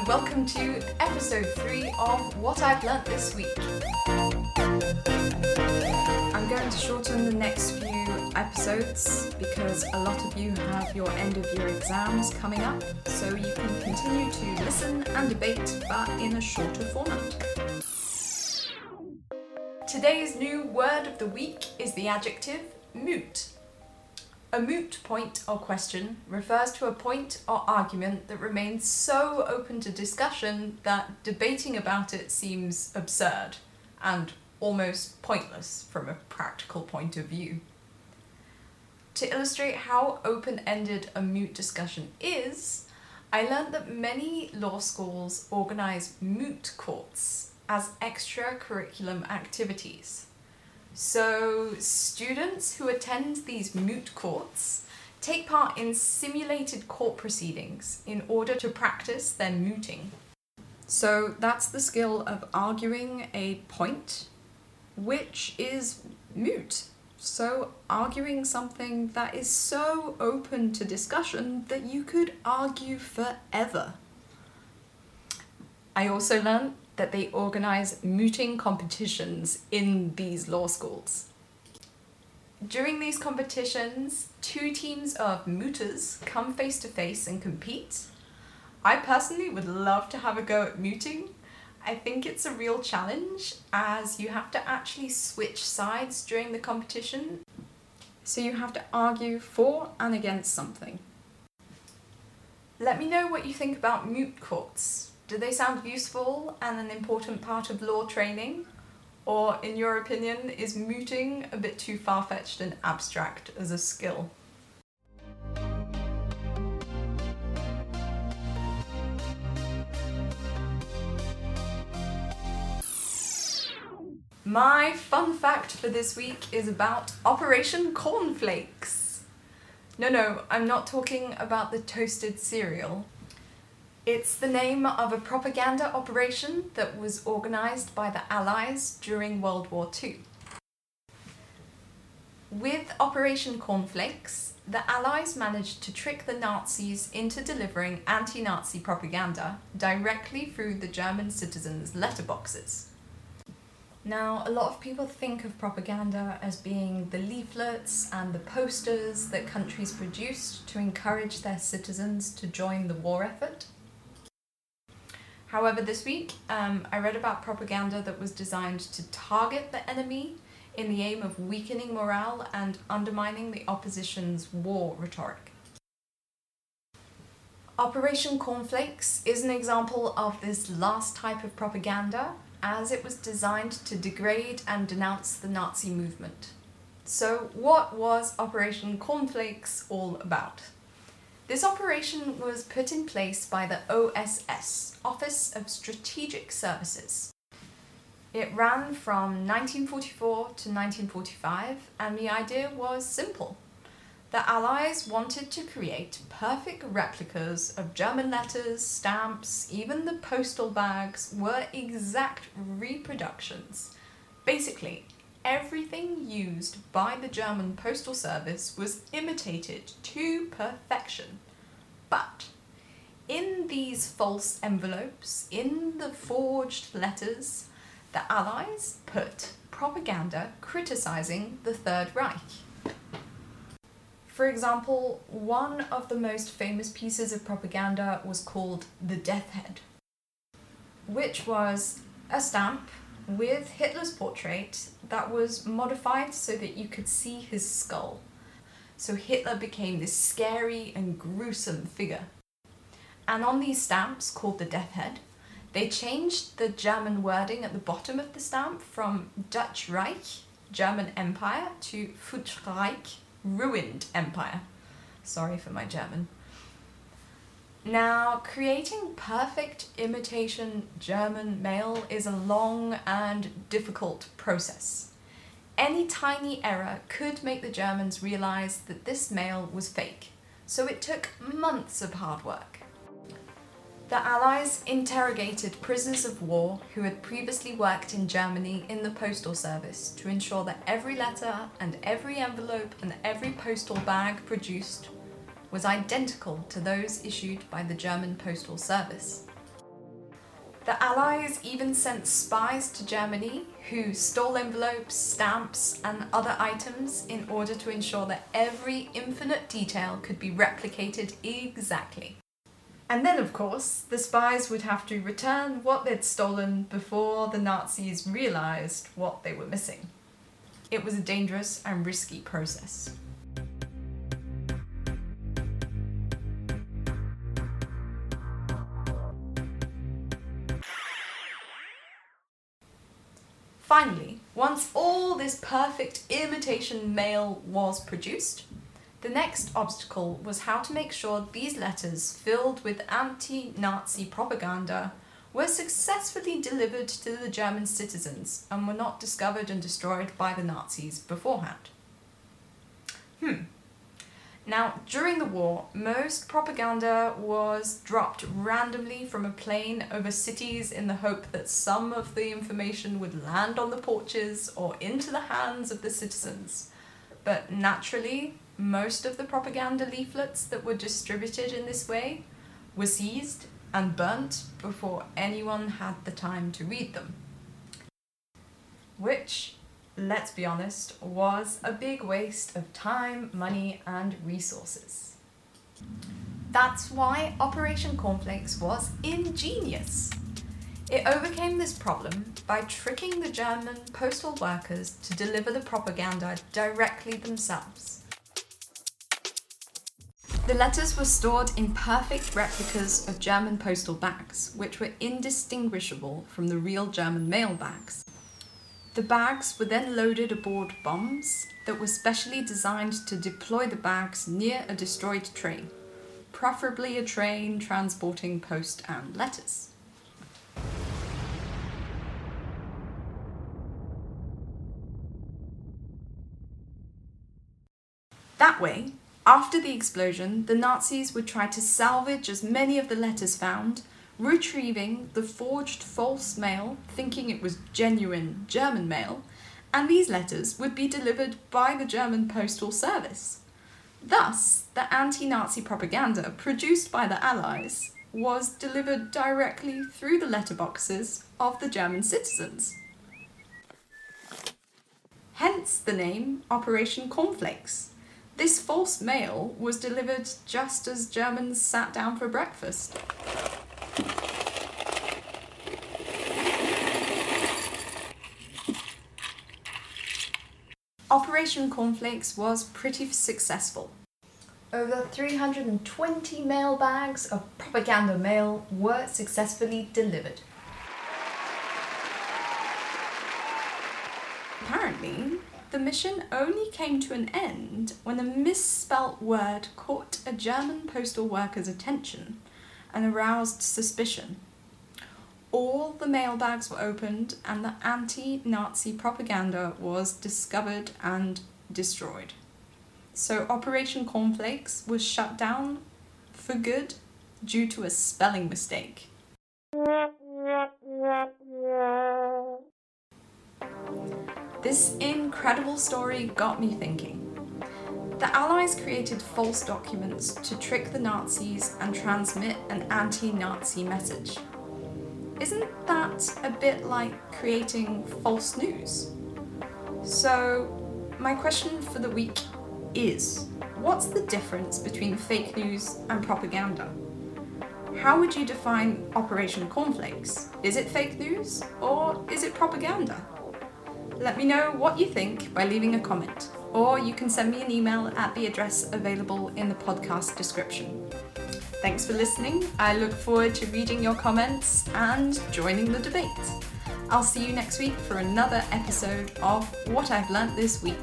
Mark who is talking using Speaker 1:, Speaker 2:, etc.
Speaker 1: and welcome to episode 3 of What I've Learnt This Week. I'm going to shorten the next few episodes because a lot of you have your end of year exams coming up, so you can continue to listen and debate, but in a shorter format. Today's new word of the week is the adjective moot. A moot point or question refers to a point or argument that remains so open to discussion that debating about it seems absurd and almost pointless from a practical point of view. To illustrate how open ended a moot discussion is, I learned that many law schools organise moot courts as extra curriculum activities. So, students who attend these moot courts take part in simulated court proceedings in order to practice their mooting. So, that's the skill of arguing a point, which is moot. So, arguing something that is so open to discussion that you could argue forever. I also learned that they organise mooting competitions in these law schools. During these competitions, two teams of mooters come face to face and compete. I personally would love to have a go at mooting. I think it's a real challenge as you have to actually switch sides during the competition. So you have to argue for and against something. Let me know what you think about moot courts. Do they sound useful and an important part of law training? Or, in your opinion, is mooting a bit too far fetched and abstract as a skill? My fun fact for this week is about Operation Cornflakes. No, no, I'm not talking about the toasted cereal. It's the name of a propaganda operation that was organised by the Allies during World War II. With Operation Cornflakes, the Allies managed to trick the Nazis into delivering anti Nazi propaganda directly through the German citizens' letterboxes. Now, a lot of people think of propaganda as being the leaflets and the posters that countries produced to encourage their citizens to join the war effort. However, this week um, I read about propaganda that was designed to target the enemy in the aim of weakening morale and undermining the opposition's war rhetoric. Operation Cornflakes is an example of this last type of propaganda as it was designed to degrade and denounce the Nazi movement. So, what was Operation Cornflakes all about? This operation was put in place by the OSS, Office of Strategic Services. It ran from 1944 to 1945, and the idea was simple. The Allies wanted to create perfect replicas of German letters, stamps, even the postal bags were exact reproductions. Basically, everything used by the German postal service was imitated to perfection. But in these false envelopes, in the forged letters, the Allies put propaganda criticizing the Third Reich. For example, one of the most famous pieces of propaganda was called the Death Head, which was a stamp with Hitler's portrait that was modified so that you could see his skull. So Hitler became this scary and gruesome figure. And on these stamps, called the Death Head, they changed the German wording at the bottom of the stamp from Dutch Reich, German Empire, to Futreich, ruined empire. Sorry for my German. Now, creating perfect imitation German mail is a long and difficult process. Any tiny error could make the Germans realize that this mail was fake, so it took months of hard work. The Allies interrogated prisoners of war who had previously worked in Germany in the postal service to ensure that every letter and every envelope and every postal bag produced was identical to those issued by the German Postal Service. The Allies even sent spies to Germany who stole envelopes, stamps, and other items in order to ensure that every infinite detail could be replicated exactly. And then, of course, the spies would have to return what they'd stolen before the Nazis realised what they were missing. It was a dangerous and risky process. Finally, once all this perfect imitation mail was produced, the next obstacle was how to make sure these letters filled with anti Nazi propaganda were successfully delivered to the German citizens and were not discovered and destroyed by the Nazis beforehand. Hmm, now, during the war, most propaganda was dropped randomly from a plane over cities in the hope that some of the information would land on the porches or into the hands of the citizens. But naturally, most of the propaganda leaflets that were distributed in this way were seized and burnt before anyone had the time to read them. Which let's be honest, was a big waste of time, money, and resources. That's why Operation Cornflakes was ingenious. It overcame this problem by tricking the German postal workers to deliver the propaganda directly themselves. The letters were stored in perfect replicas of German postal bags, which were indistinguishable from the real German mail bags. The bags were then loaded aboard bombs that were specially designed to deploy the bags near a destroyed train, preferably a train transporting post and letters. That way, after the explosion, the Nazis would try to salvage as many of the letters found retrieving the forged false mail, thinking it was genuine German mail, and these letters would be delivered by the German Postal Service. Thus, the anti Nazi propaganda produced by the Allies was delivered directly through the letterboxes of the German citizens. Hence the name Operation Cornflakes. This false mail was delivered just as Germans sat down for breakfast. Operation Cornflakes was pretty successful. Over 320 mail bags of propaganda mail were successfully delivered. Apparently, the mission only came to an end when a misspelt word caught a German postal worker's attention and aroused suspicion all the mailbags were opened and the anti Nazi propaganda was discovered and destroyed. So Operation Cornflakes was shut down for good due to a spelling mistake. This incredible story got me thinking. The Allies created false documents to trick the Nazis and transmit an anti Nazi message. Isn't that a bit like creating false news? So, my question for the week is what's the difference between fake news and propaganda? How would you define Operation Cornflakes? Is it fake news or is it propaganda? Let me know what you think by leaving a comment, or you can send me an email at the address available in the podcast description. Thanks for listening. I look forward to reading your comments and joining the debate. I'll see you next week for another episode of What I've Learnt This Week.